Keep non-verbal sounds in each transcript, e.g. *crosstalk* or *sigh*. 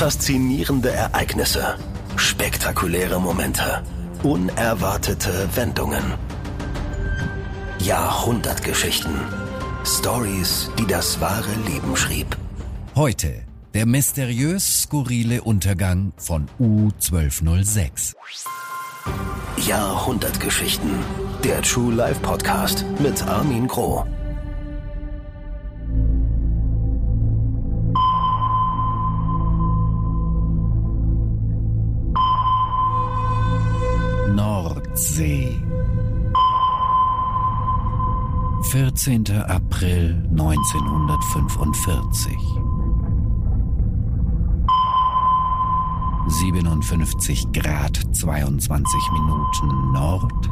Faszinierende Ereignisse, spektakuläre Momente, unerwartete Wendungen. Jahrhundertgeschichten. Stories, die das wahre Leben schrieb. Heute der mysteriös skurrile Untergang von U1206. Jahrhundertgeschichten. Der True Life Podcast mit Armin Groh. Nordsee. 14. April 1945. 57 Grad 22 Minuten Nord,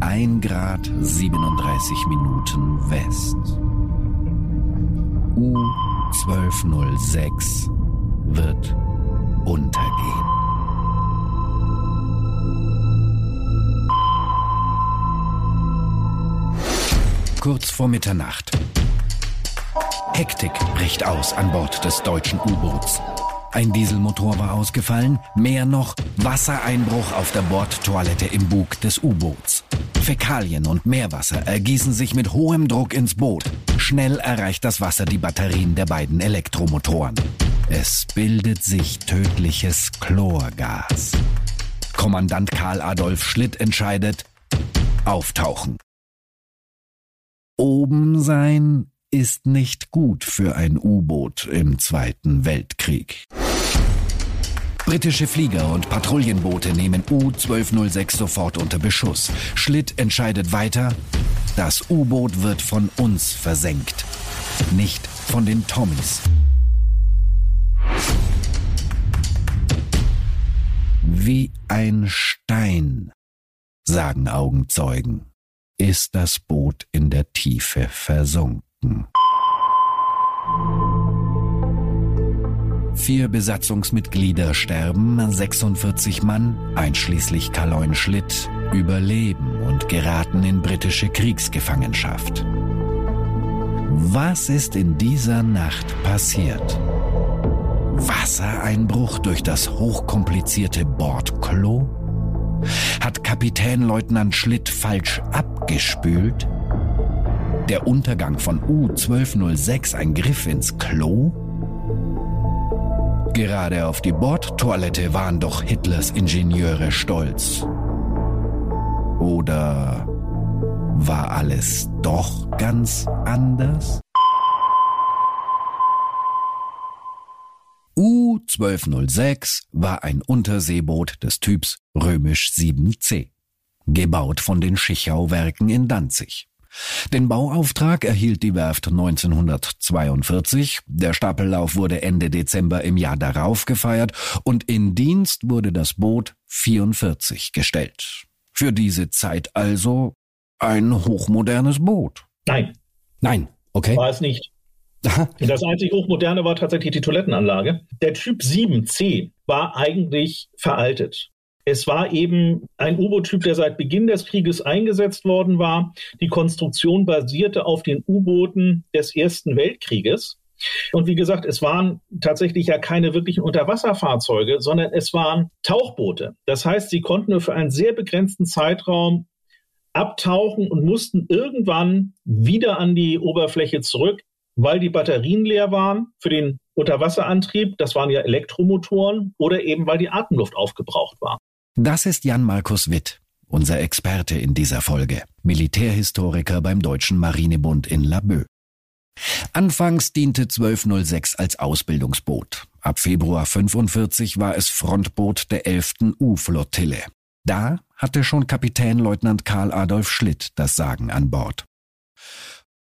1 Grad 37 Minuten West. U1206 wird untergehen. Kurz vor Mitternacht. Hektik bricht aus an Bord des deutschen U-Boots. Ein Dieselmotor war ausgefallen, mehr noch Wassereinbruch auf der Bordtoilette im Bug des U-Boots. Fäkalien und Meerwasser ergießen sich mit hohem Druck ins Boot. Schnell erreicht das Wasser die Batterien der beiden Elektromotoren. Es bildet sich tödliches Chlorgas. Kommandant Karl Adolf Schlitt entscheidet, auftauchen. Oben sein ist nicht gut für ein U-Boot im Zweiten Weltkrieg. Britische Flieger und Patrouillenboote nehmen U-1206 sofort unter Beschuss. Schlitt entscheidet weiter, das U-Boot wird von uns versenkt, nicht von den Tommys. Wie ein Stein, sagen Augenzeugen ist das Boot in der Tiefe versunken. Vier Besatzungsmitglieder sterben, 46 Mann, einschließlich Kaloin Schlitt, überleben und geraten in britische Kriegsgefangenschaft. Was ist in dieser Nacht passiert? Wassereinbruch durch das hochkomplizierte Bordklo? Hat Kapitänleutnant Schlitt falsch abgespült? Der Untergang von U-1206 ein Griff ins Klo? Gerade auf die Bordtoilette waren doch Hitlers Ingenieure stolz. Oder war alles doch ganz anders? U-1206 war ein Unterseeboot des Typs Römisch 7C, gebaut von den Schichau-Werken in Danzig. Den Bauauftrag erhielt die Werft 1942, der Stapellauf wurde Ende Dezember im Jahr darauf gefeiert und in Dienst wurde das Boot 44 gestellt. Für diese Zeit also ein hochmodernes Boot. Nein. Nein, okay. War es nicht. Das einzig Hochmoderne war tatsächlich die Toilettenanlage. Der Typ 7C war eigentlich veraltet. Es war eben ein U-Boot-Typ, der seit Beginn des Krieges eingesetzt worden war. Die Konstruktion basierte auf den U-Booten des Ersten Weltkrieges. Und wie gesagt, es waren tatsächlich ja keine wirklichen Unterwasserfahrzeuge, sondern es waren Tauchboote. Das heißt, sie konnten nur für einen sehr begrenzten Zeitraum abtauchen und mussten irgendwann wieder an die Oberfläche zurück, weil die Batterien leer waren für den Unterwasserantrieb. Das waren ja Elektromotoren oder eben weil die Atemluft aufgebraucht war. Das ist Jan Markus Witt, unser Experte in dieser Folge, Militärhistoriker beim Deutschen Marinebund in Laboe. Anfangs diente 1206 als Ausbildungsboot. Ab Februar 45 war es Frontboot der 11. U-Flottille. Da hatte schon Kapitänleutnant Karl Adolf Schlitt das Sagen an Bord.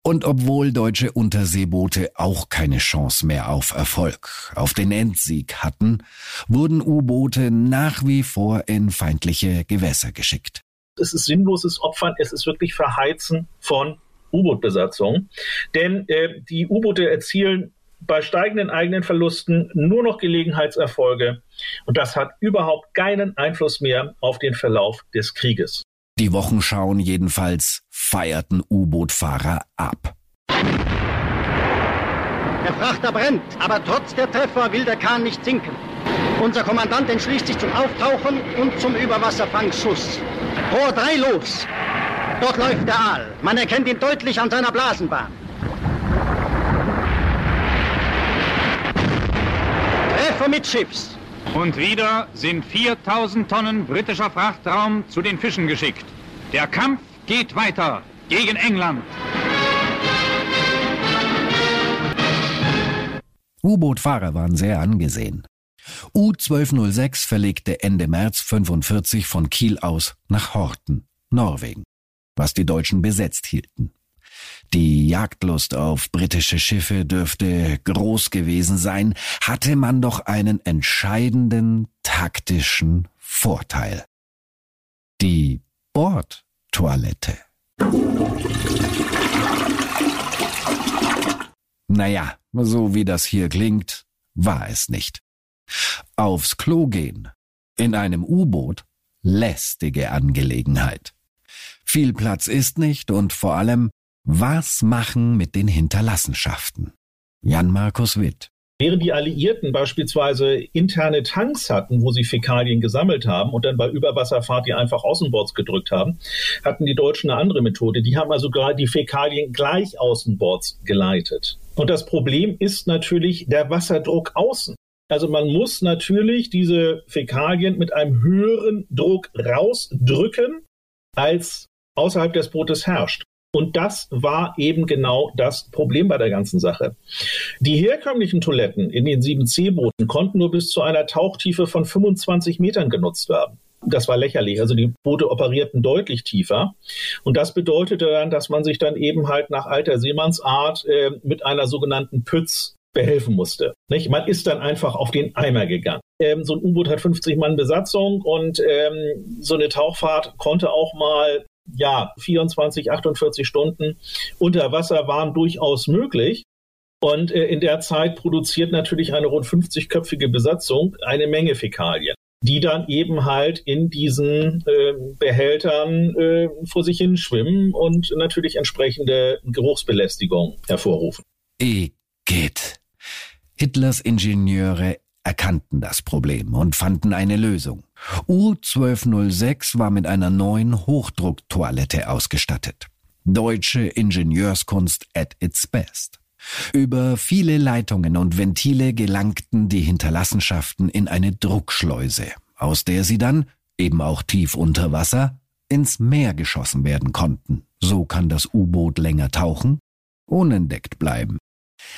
Und obwohl deutsche Unterseeboote auch keine Chance mehr auf Erfolg, auf den Endsieg hatten, wurden U-Boote nach wie vor in feindliche Gewässer geschickt. Es ist sinnloses Opfern, es ist wirklich Verheizen von U-Boot-Besatzungen. Denn äh, die U-Boote erzielen bei steigenden eigenen Verlusten nur noch Gelegenheitserfolge. Und das hat überhaupt keinen Einfluss mehr auf den Verlauf des Krieges. Die Wochenschauen jedenfalls feierten U-Boot-Fahrer ab. Der Frachter brennt, aber trotz der Treffer will der Kahn nicht sinken. Unser Kommandant entschließt sich zum Auftauchen und zum Überwasserfangschuss. Rohr 3 los. Dort läuft der Aal. Man erkennt ihn deutlich an seiner Blasenbahn. Treffer mit Schiffs. Und wieder sind 4000 Tonnen britischer Frachtraum zu den Fischen geschickt. Der Kampf geht weiter gegen England. U-Boot-Fahrer waren sehr angesehen. U-1206 verlegte Ende März 45 von Kiel aus nach Horten, Norwegen, was die Deutschen besetzt hielten. Die Jagdlust auf britische Schiffe dürfte groß gewesen sein, hatte man doch einen entscheidenden taktischen Vorteil. Die Bordtoilette. Naja, so wie das hier klingt, war es nicht. Aufs Klo gehen. In einem U-Boot. Lästige Angelegenheit. Viel Platz ist nicht und vor allem, was machen mit den Hinterlassenschaften? Jan Markus Witt. Während die Alliierten beispielsweise interne Tanks hatten, wo sie Fäkalien gesammelt haben und dann bei Überwasserfahrt die einfach außenbords gedrückt haben, hatten die Deutschen eine andere Methode. Die haben also gerade die Fäkalien gleich außenbords geleitet. Und das Problem ist natürlich der Wasserdruck außen. Also man muss natürlich diese Fäkalien mit einem höheren Druck rausdrücken, als außerhalb des Bootes herrscht. Und das war eben genau das Problem bei der ganzen Sache. Die herkömmlichen Toiletten in den 7C-Booten konnten nur bis zu einer Tauchtiefe von 25 Metern genutzt werden. Das war lächerlich. Also die Boote operierten deutlich tiefer. Und das bedeutete dann, dass man sich dann eben halt nach alter Seemannsart äh, mit einer sogenannten Pütz behelfen musste. Nicht? Man ist dann einfach auf den Eimer gegangen. Ähm, so ein U-Boot hat 50 Mann Besatzung und ähm, so eine Tauchfahrt konnte auch mal ja, 24, 48 Stunden unter Wasser waren durchaus möglich. Und äh, in der Zeit produziert natürlich eine rund 50-köpfige Besatzung eine Menge Fäkalien, die dann eben halt in diesen äh, Behältern äh, vor sich hin schwimmen und natürlich entsprechende Geruchsbelästigung hervorrufen. Igitt. Hitlers Ingenieure erkannten das Problem und fanden eine Lösung. U1206 war mit einer neuen Hochdrucktoilette ausgestattet. Deutsche Ingenieurskunst at its best. Über viele Leitungen und Ventile gelangten die Hinterlassenschaften in eine Druckschleuse, aus der sie dann, eben auch tief unter Wasser, ins Meer geschossen werden konnten. So kann das U-Boot länger tauchen, unentdeckt bleiben.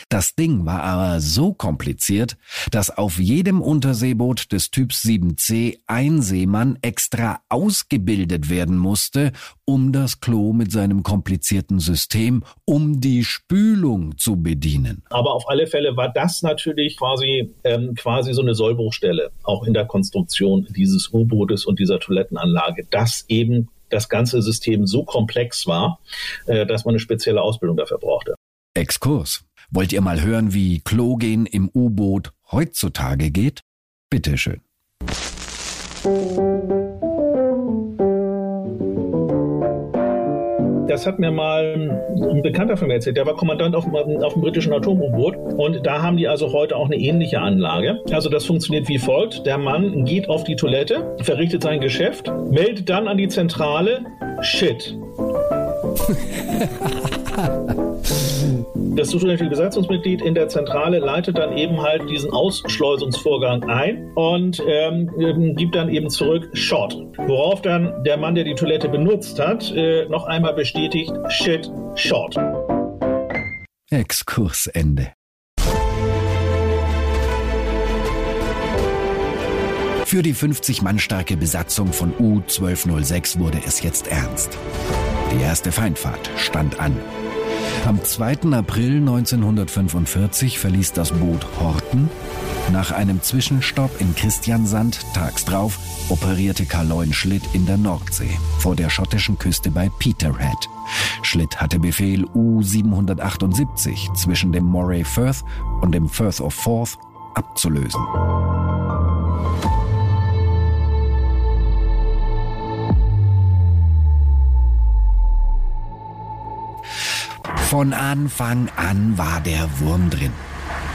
Das Ding war aber so kompliziert, dass auf jedem Unterseeboot des Typs 7C ein Seemann extra ausgebildet werden musste, um das Klo mit seinem komplizierten System um die Spülung zu bedienen. Aber auf alle Fälle war das natürlich quasi, ähm, quasi so eine Sollbruchstelle, auch in der Konstruktion dieses U-Bootes und dieser Toilettenanlage, dass eben das ganze System so komplex war, äh, dass man eine spezielle Ausbildung dafür brauchte. Exkurs. Wollt ihr mal hören, wie Klogen im U-Boot heutzutage geht? Bitteschön. Das hat mir mal ein Bekannter von mir erzählt. Der war Kommandant auf, auf dem britischen Atom-U-Boot. Und da haben die also heute auch eine ähnliche Anlage. Also das funktioniert wie folgt. Der Mann geht auf die Toilette, verrichtet sein Geschäft, meldet dann an die Zentrale Shit. *laughs* Das zuständige Besatzungsmitglied in der Zentrale leitet dann eben halt diesen Ausschleusungsvorgang ein und ähm, ähm, gibt dann eben zurück Shot. Worauf dann der Mann, der die Toilette benutzt hat, äh, noch einmal bestätigt Shit, Shot. Exkursende. Für die 50 Mann starke Besatzung von U-1206 wurde es jetzt ernst. Die erste Feindfahrt stand an. Am 2. April 1945 verließ das Boot Horten. Nach einem Zwischenstopp in Christiansand tags drauf operierte Karl Schlitt in der Nordsee vor der schottischen Küste bei Peterhead. Schlitt hatte Befehl U-778 zwischen dem Moray Firth und dem Firth of Forth abzulösen. Von Anfang an war der Wurm drin.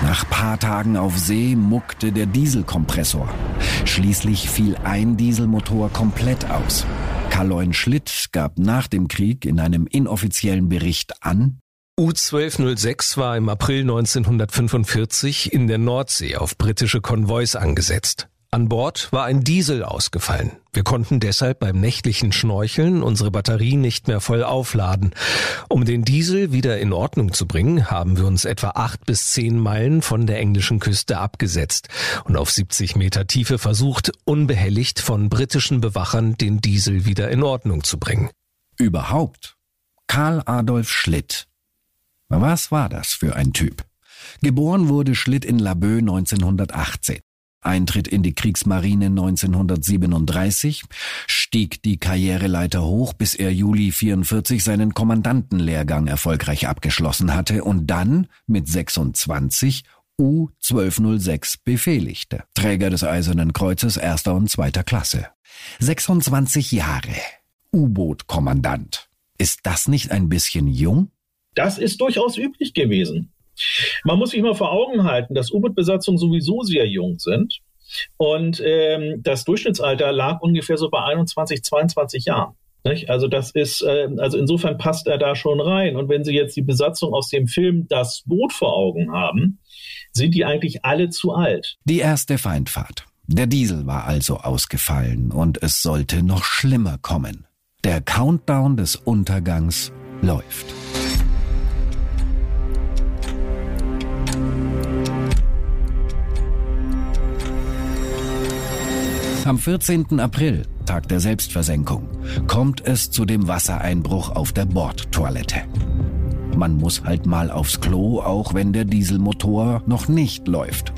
Nach paar Tagen auf See muckte der Dieselkompressor. Schließlich fiel ein Dieselmotor komplett aus. Karl Schlitt gab nach dem Krieg in einem inoffiziellen Bericht an, U-1206 war im April 1945 in der Nordsee auf britische Konvois angesetzt. An Bord war ein Diesel ausgefallen. Wir konnten deshalb beim nächtlichen Schnorcheln unsere Batterie nicht mehr voll aufladen. Um den Diesel wieder in Ordnung zu bringen, haben wir uns etwa acht bis zehn Meilen von der englischen Küste abgesetzt und auf 70 Meter Tiefe versucht, unbehelligt von britischen Bewachern den Diesel wieder in Ordnung zu bringen. Überhaupt. Karl Adolf Schlitt. Was war das für ein Typ? Geboren wurde Schlitt in Laboe 1918. Eintritt in die Kriegsmarine 1937, stieg die Karriereleiter hoch, bis er Juli 44 seinen Kommandantenlehrgang erfolgreich abgeschlossen hatte und dann mit 26 U-1206 befehligte, Träger des Eisernen Kreuzes erster und zweiter Klasse. 26 Jahre. U-Boot-Kommandant. Ist das nicht ein bisschen jung? Das ist durchaus üblich gewesen. Man muss sich mal vor Augen halten, dass U-Boot-Besatzungen sowieso sehr jung sind. Und ähm, das Durchschnittsalter lag ungefähr so bei 21, 22 Jahren. Nicht? Also das ist, äh, also insofern passt er da schon rein. Und wenn Sie jetzt die Besatzung aus dem Film Das Boot vor Augen haben, sind die eigentlich alle zu alt. Die erste Feindfahrt. Der Diesel war also ausgefallen und es sollte noch schlimmer kommen. Der Countdown des Untergangs läuft. Am 14. April, Tag der Selbstversenkung, kommt es zu dem Wassereinbruch auf der Bordtoilette. Man muss halt mal aufs Klo, auch wenn der Dieselmotor noch nicht läuft.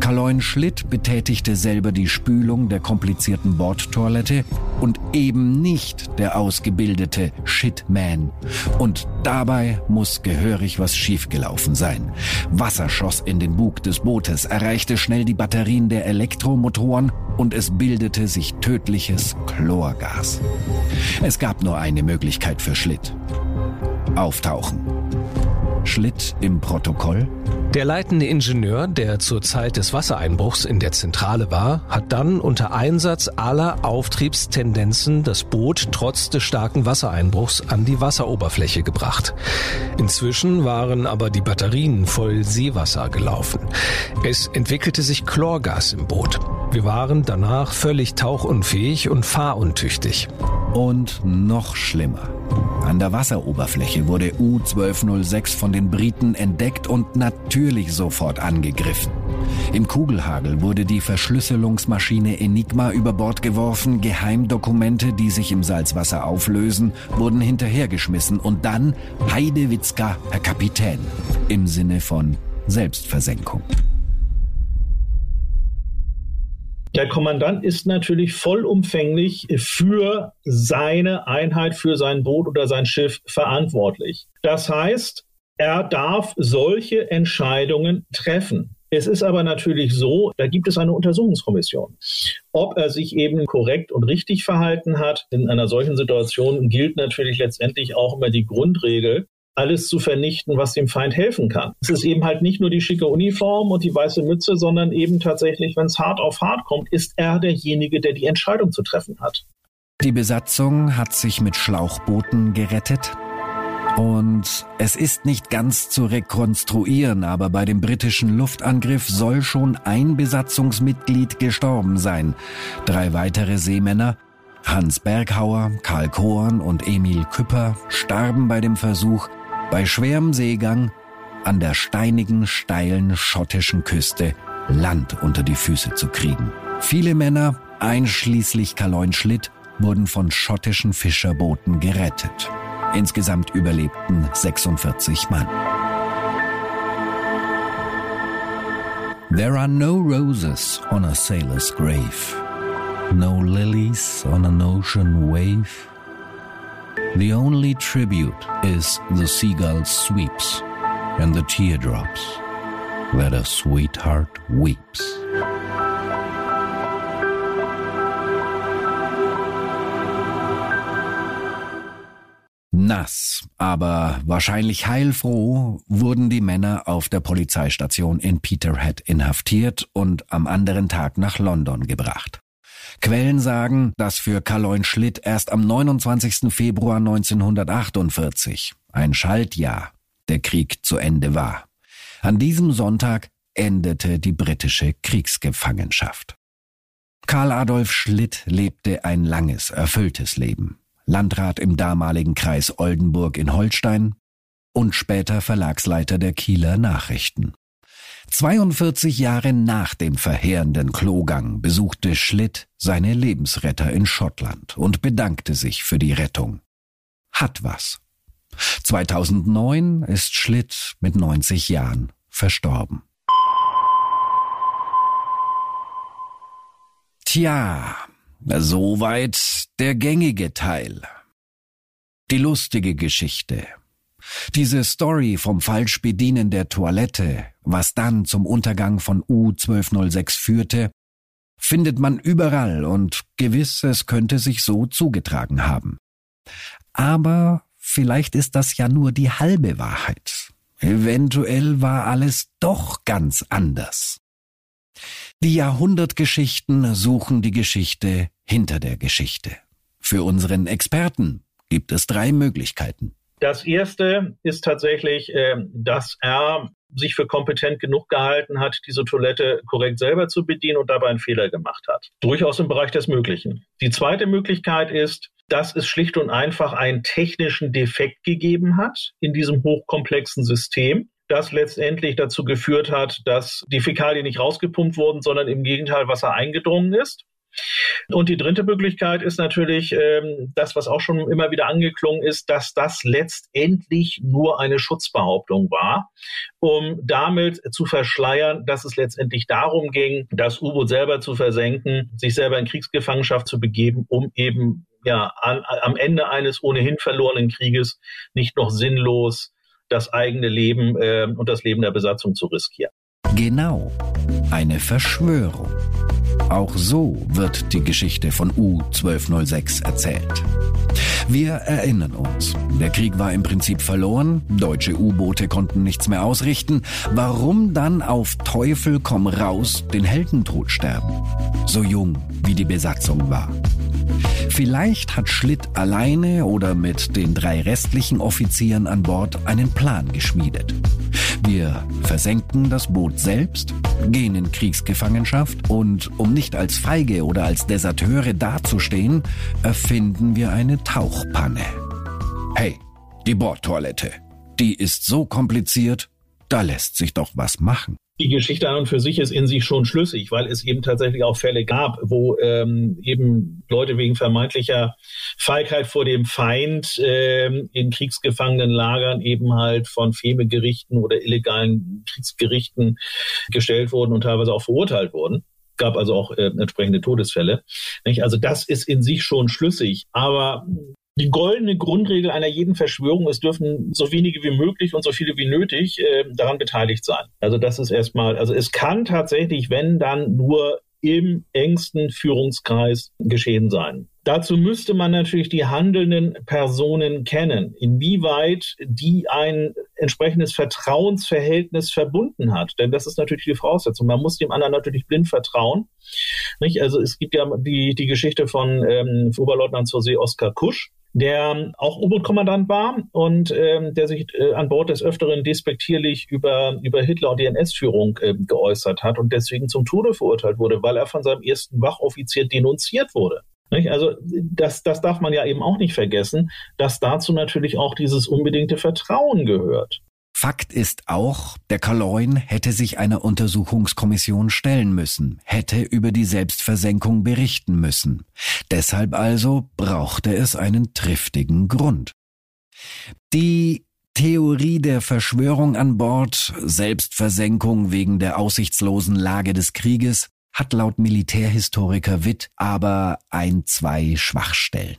Karloin Schlitt betätigte selber die Spülung der komplizierten Bordtoilette und eben nicht der ausgebildete Shitman. Und dabei muss gehörig was schiefgelaufen sein. Wasser schoss in den Bug des Bootes, erreichte schnell die Batterien der Elektromotoren und es bildete sich tödliches Chlorgas. Es gab nur eine Möglichkeit für Schlitt. Auftauchen. Schlitt im Protokoll der leitende Ingenieur, der zur Zeit des Wassereinbruchs in der Zentrale war, hat dann unter Einsatz aller Auftriebstendenzen das Boot trotz des starken Wassereinbruchs an die Wasseroberfläche gebracht. Inzwischen waren aber die Batterien voll Seewasser gelaufen. Es entwickelte sich Chlorgas im Boot. Wir waren danach völlig tauchunfähig und fahruntüchtig. Und noch schlimmer. An der Wasseroberfläche wurde U-1206 von den Briten entdeckt und natürlich sofort angegriffen. Im Kugelhagel wurde die Verschlüsselungsmaschine Enigma über Bord geworfen, Geheimdokumente, die sich im Salzwasser auflösen, wurden hinterhergeschmissen und dann Heidewitzka, Herr Kapitän, im Sinne von Selbstversenkung. Der Kommandant ist natürlich vollumfänglich für seine Einheit, für sein Boot oder sein Schiff verantwortlich. Das heißt, er darf solche Entscheidungen treffen. Es ist aber natürlich so, da gibt es eine Untersuchungskommission. Ob er sich eben korrekt und richtig verhalten hat, in einer solchen Situation gilt natürlich letztendlich auch immer die Grundregel, alles zu vernichten, was dem Feind helfen kann. Es ist eben halt nicht nur die schicke Uniform und die weiße Mütze, sondern eben tatsächlich, wenn es hart auf hart kommt, ist er derjenige, der die Entscheidung zu treffen hat. Die Besatzung hat sich mit Schlauchbooten gerettet. Und es ist nicht ganz zu rekonstruieren, aber bei dem britischen Luftangriff soll schon ein Besatzungsmitglied gestorben sein. Drei weitere Seemänner Hans Berghauer, Karl Korn und Emil Küpper starben bei dem Versuch, bei schwerem Seegang an der steinigen, steilen schottischen Küste Land unter die Füße zu kriegen. Viele Männer, einschließlich Karloin Schlitt, wurden von schottischen Fischerbooten gerettet. Insgesamt überlebten 46 Mann. There are no roses on a sailor's grave, no lilies on an ocean wave. The only tribute is the seagull's sweeps and the teardrops that a sweetheart weeps. Nass, aber wahrscheinlich heilfroh wurden die Männer auf der Polizeistation in Peterhead inhaftiert und am anderen Tag nach London gebracht. Quellen sagen, dass für Karl Schlitt erst am 29. Februar 1948, ein Schaltjahr, der Krieg zu Ende war. An diesem Sonntag endete die britische Kriegsgefangenschaft. Karl Adolf Schlitt lebte ein langes, erfülltes Leben. Landrat im damaligen Kreis Oldenburg in Holstein und später Verlagsleiter der Kieler Nachrichten. 42 Jahre nach dem verheerenden Klogang besuchte Schlitt seine Lebensretter in Schottland und bedankte sich für die Rettung. Hat was. 2009 ist Schlitt mit 90 Jahren verstorben. Tja, Soweit der gängige Teil. Die lustige Geschichte. Diese Story vom Falschbedienen der Toilette, was dann zum Untergang von U1206 führte, findet man überall und gewiss, es könnte sich so zugetragen haben. Aber vielleicht ist das ja nur die halbe Wahrheit. Eventuell war alles doch ganz anders. Die Jahrhundertgeschichten suchen die Geschichte hinter der Geschichte. Für unseren Experten gibt es drei Möglichkeiten. Das erste ist tatsächlich, ähm, dass er sich für kompetent genug gehalten hat, diese Toilette korrekt selber zu bedienen und dabei einen Fehler gemacht hat. Durchaus im Bereich des Möglichen. Die zweite Möglichkeit ist, dass es schlicht und einfach einen technischen Defekt gegeben hat in diesem hochkomplexen System das letztendlich dazu geführt hat, dass die Fäkalien nicht rausgepumpt wurden, sondern im Gegenteil Wasser eingedrungen ist. Und die dritte Möglichkeit ist natürlich ähm, das, was auch schon immer wieder angeklungen ist, dass das letztendlich nur eine Schutzbehauptung war, um damit zu verschleiern, dass es letztendlich darum ging, das U-Boot selber zu versenken, sich selber in Kriegsgefangenschaft zu begeben, um eben ja an, am Ende eines ohnehin verlorenen Krieges nicht noch sinnlos das eigene Leben äh, und das Leben der Besatzung zu riskieren. Genau, eine Verschwörung. Auch so wird die Geschichte von U-1206 erzählt. Wir erinnern uns, der Krieg war im Prinzip verloren, deutsche U-Boote konnten nichts mehr ausrichten. Warum dann auf Teufel komm raus den Heldentod sterben? So jung wie die Besatzung war. Vielleicht hat Schlitt alleine oder mit den drei restlichen Offizieren an Bord einen Plan geschmiedet. Wir versenken das Boot selbst, gehen in Kriegsgefangenschaft und um nicht als Feige oder als Deserteure dazustehen, erfinden wir eine Tauchpanne. Hey, die Bordtoilette. Die ist so kompliziert, da lässt sich doch was machen die Geschichte an und für sich ist in sich schon schlüssig, weil es eben tatsächlich auch Fälle gab, wo ähm, eben Leute wegen vermeintlicher Feigheit vor dem Feind ähm, in Kriegsgefangenenlagern eben halt von Femegerichten oder illegalen Kriegsgerichten gestellt wurden und teilweise auch verurteilt wurden gab also auch äh, entsprechende Todesfälle. Nicht? Also das ist in sich schon schlüssig. Aber die goldene Grundregel einer jeden Verschwörung, es dürfen so wenige wie möglich und so viele wie nötig äh, daran beteiligt sein. Also das ist erstmal, also es kann tatsächlich, wenn dann nur im engsten Führungskreis geschehen sein. Dazu müsste man natürlich die handelnden Personen kennen, inwieweit die ein entsprechendes Vertrauensverhältnis verbunden hat. Denn das ist natürlich die Voraussetzung. Man muss dem anderen natürlich blind vertrauen. Nicht? Also es gibt ja die, die Geschichte von ähm, Oberleutnant zur See Oskar Kusch, der auch U-Boot-Kommandant war und ähm, der sich äh, an Bord des Öfteren despektierlich über, über Hitler und die NS-Führung äh, geäußert hat und deswegen zum Tode verurteilt wurde, weil er von seinem ersten Wachoffizier denunziert wurde. Nicht? Also das, das darf man ja eben auch nicht vergessen, dass dazu natürlich auch dieses unbedingte Vertrauen gehört. Fakt ist auch, der Kaloin hätte sich einer Untersuchungskommission stellen müssen, hätte über die Selbstversenkung berichten müssen. Deshalb also brauchte es einen triftigen Grund. Die Theorie der Verschwörung an Bord, Selbstversenkung wegen der aussichtslosen Lage des Krieges, hat laut Militärhistoriker Witt aber ein, zwei Schwachstellen.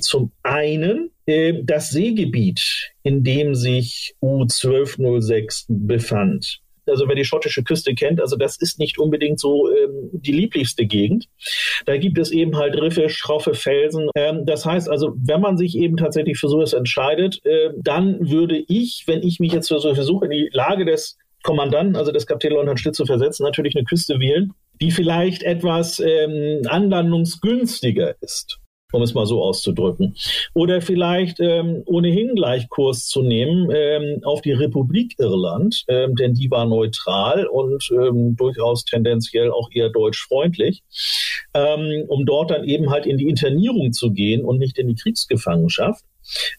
Zum einen äh, das Seegebiet, in dem sich U-1206 befand. Also wer die schottische Küste kennt, also das ist nicht unbedingt so ähm, die lieblichste Gegend. Da gibt es eben halt Riffe, schroffe Felsen. Ähm, das heißt also, wenn man sich eben tatsächlich für sowas entscheidet, äh, dann würde ich, wenn ich mich jetzt versuche, in die Lage des Kommandanten, also des Kapitän Leutnant Schlitt zu versetzen, natürlich eine Küste wählen, die vielleicht etwas ähm, anlandungsgünstiger ist um es mal so auszudrücken. Oder vielleicht ähm, ohnehin gleich Kurs zu nehmen ähm, auf die Republik Irland, ähm, denn die war neutral und ähm, durchaus tendenziell auch eher deutschfreundlich, ähm, um dort dann eben halt in die Internierung zu gehen und nicht in die Kriegsgefangenschaft.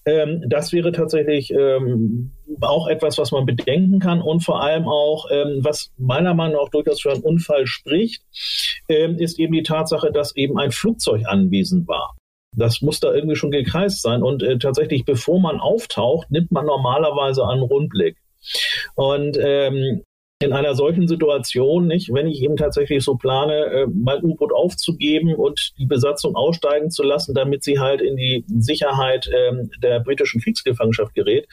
Ähm, das wäre tatsächlich ähm, auch etwas, was man bedenken kann und vor allem auch, ähm, was meiner Meinung nach durchaus für einen Unfall spricht, ähm, ist eben die Tatsache, dass eben ein Flugzeug anwesend war. Das muss da irgendwie schon gekreist sein. Und äh, tatsächlich, bevor man auftaucht, nimmt man normalerweise einen Rundblick. Und ähm, in einer solchen Situation, nicht, wenn ich eben tatsächlich so plane, äh, mein U-Boot aufzugeben und die Besatzung aussteigen zu lassen, damit sie halt in die Sicherheit äh, der britischen Kriegsgefangenschaft gerät,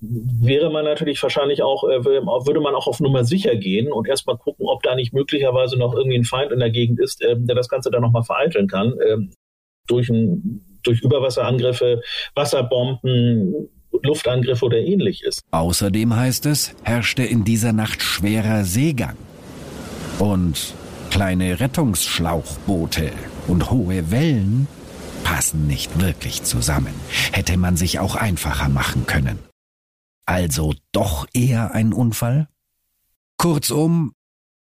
wäre man natürlich wahrscheinlich auch, äh, würde man auch auf Nummer sicher gehen und erstmal gucken, ob da nicht möglicherweise noch irgendwie ein Feind in der Gegend ist, äh, der das Ganze dann nochmal vereiteln kann. Äh, durch, ein, durch Überwasserangriffe, Wasserbomben, Luftangriffe oder ähnliches. Außerdem heißt es, herrschte in dieser Nacht schwerer Seegang. Und kleine Rettungsschlauchboote und hohe Wellen passen nicht wirklich zusammen. Hätte man sich auch einfacher machen können. Also doch eher ein Unfall? Kurzum,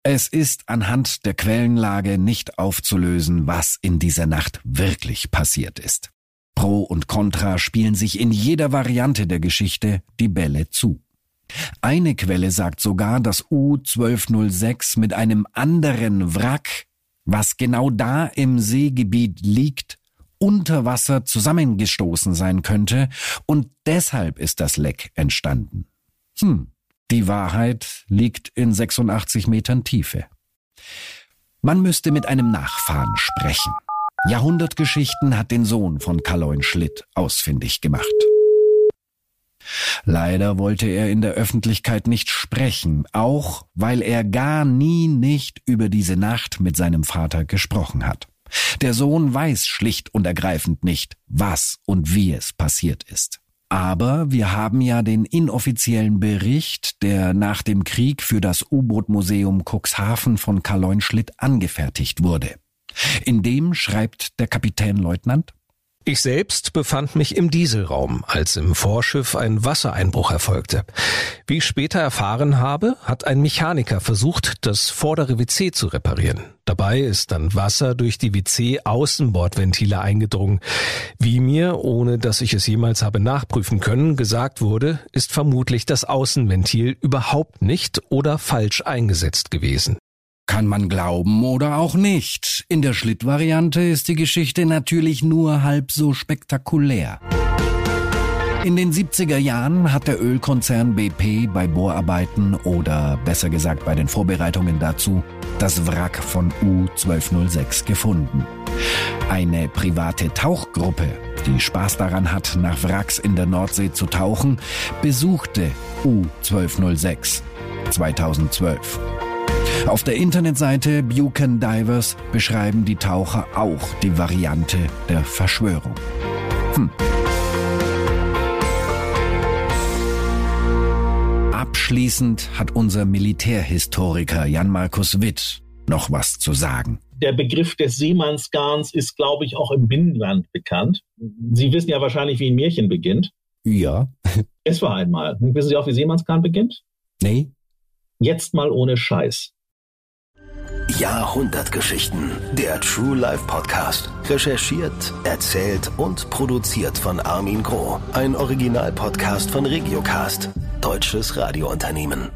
es ist anhand der Quellenlage nicht aufzulösen, was in dieser Nacht wirklich passiert ist. Pro und Contra spielen sich in jeder Variante der Geschichte die Bälle zu. Eine Quelle sagt sogar, dass U-1206 mit einem anderen Wrack, was genau da im Seegebiet liegt, unter Wasser zusammengestoßen sein könnte und deshalb ist das Leck entstanden. Hm, die Wahrheit liegt in 86 Metern Tiefe. Man müsste mit einem Nachfahren sprechen. Jahrhundertgeschichten hat den Sohn von Kaloin Schlitt ausfindig gemacht. Leider wollte er in der Öffentlichkeit nicht sprechen, auch weil er gar nie nicht über diese Nacht mit seinem Vater gesprochen hat. Der Sohn weiß schlicht und ergreifend nicht, was und wie es passiert ist. Aber wir haben ja den inoffiziellen Bericht, der nach dem Krieg für das U-Boot-Museum Cuxhaven von Karl Schlitt angefertigt wurde. In dem schreibt der Kapitänleutnant ich selbst befand mich im Dieselraum, als im Vorschiff ein Wassereinbruch erfolgte. Wie ich später erfahren habe, hat ein Mechaniker versucht, das vordere WC zu reparieren. Dabei ist dann Wasser durch die WC-Außenbordventile eingedrungen. Wie mir, ohne dass ich es jemals habe nachprüfen können, gesagt wurde, ist vermutlich das Außenventil überhaupt nicht oder falsch eingesetzt gewesen. Kann man glauben oder auch nicht. In der Schlitt-Variante ist die Geschichte natürlich nur halb so spektakulär. In den 70er Jahren hat der Ölkonzern BP bei Bohrarbeiten oder besser gesagt bei den Vorbereitungen dazu das Wrack von U-1206 gefunden. Eine private Tauchgruppe, die Spaß daran hat, nach Wracks in der Nordsee zu tauchen, besuchte U-1206 2012. Auf der Internetseite Buchan Divers beschreiben die Taucher auch die Variante der Verschwörung. Hm. Abschließend hat unser Militärhistoriker Jan Markus Witt noch was zu sagen. Der Begriff des Seemannsgarns ist, glaube ich, auch im Binnenland bekannt. Sie wissen ja wahrscheinlich, wie ein Märchen beginnt. Ja. Es war einmal. Wissen Sie auch, wie Seemannsgarn beginnt? Nee. Jetzt mal ohne Scheiß. Jahrhundertgeschichten. Der True Life Podcast. Recherchiert, erzählt und produziert von Armin Groh. Ein Originalpodcast von Regiocast. Deutsches Radiounternehmen.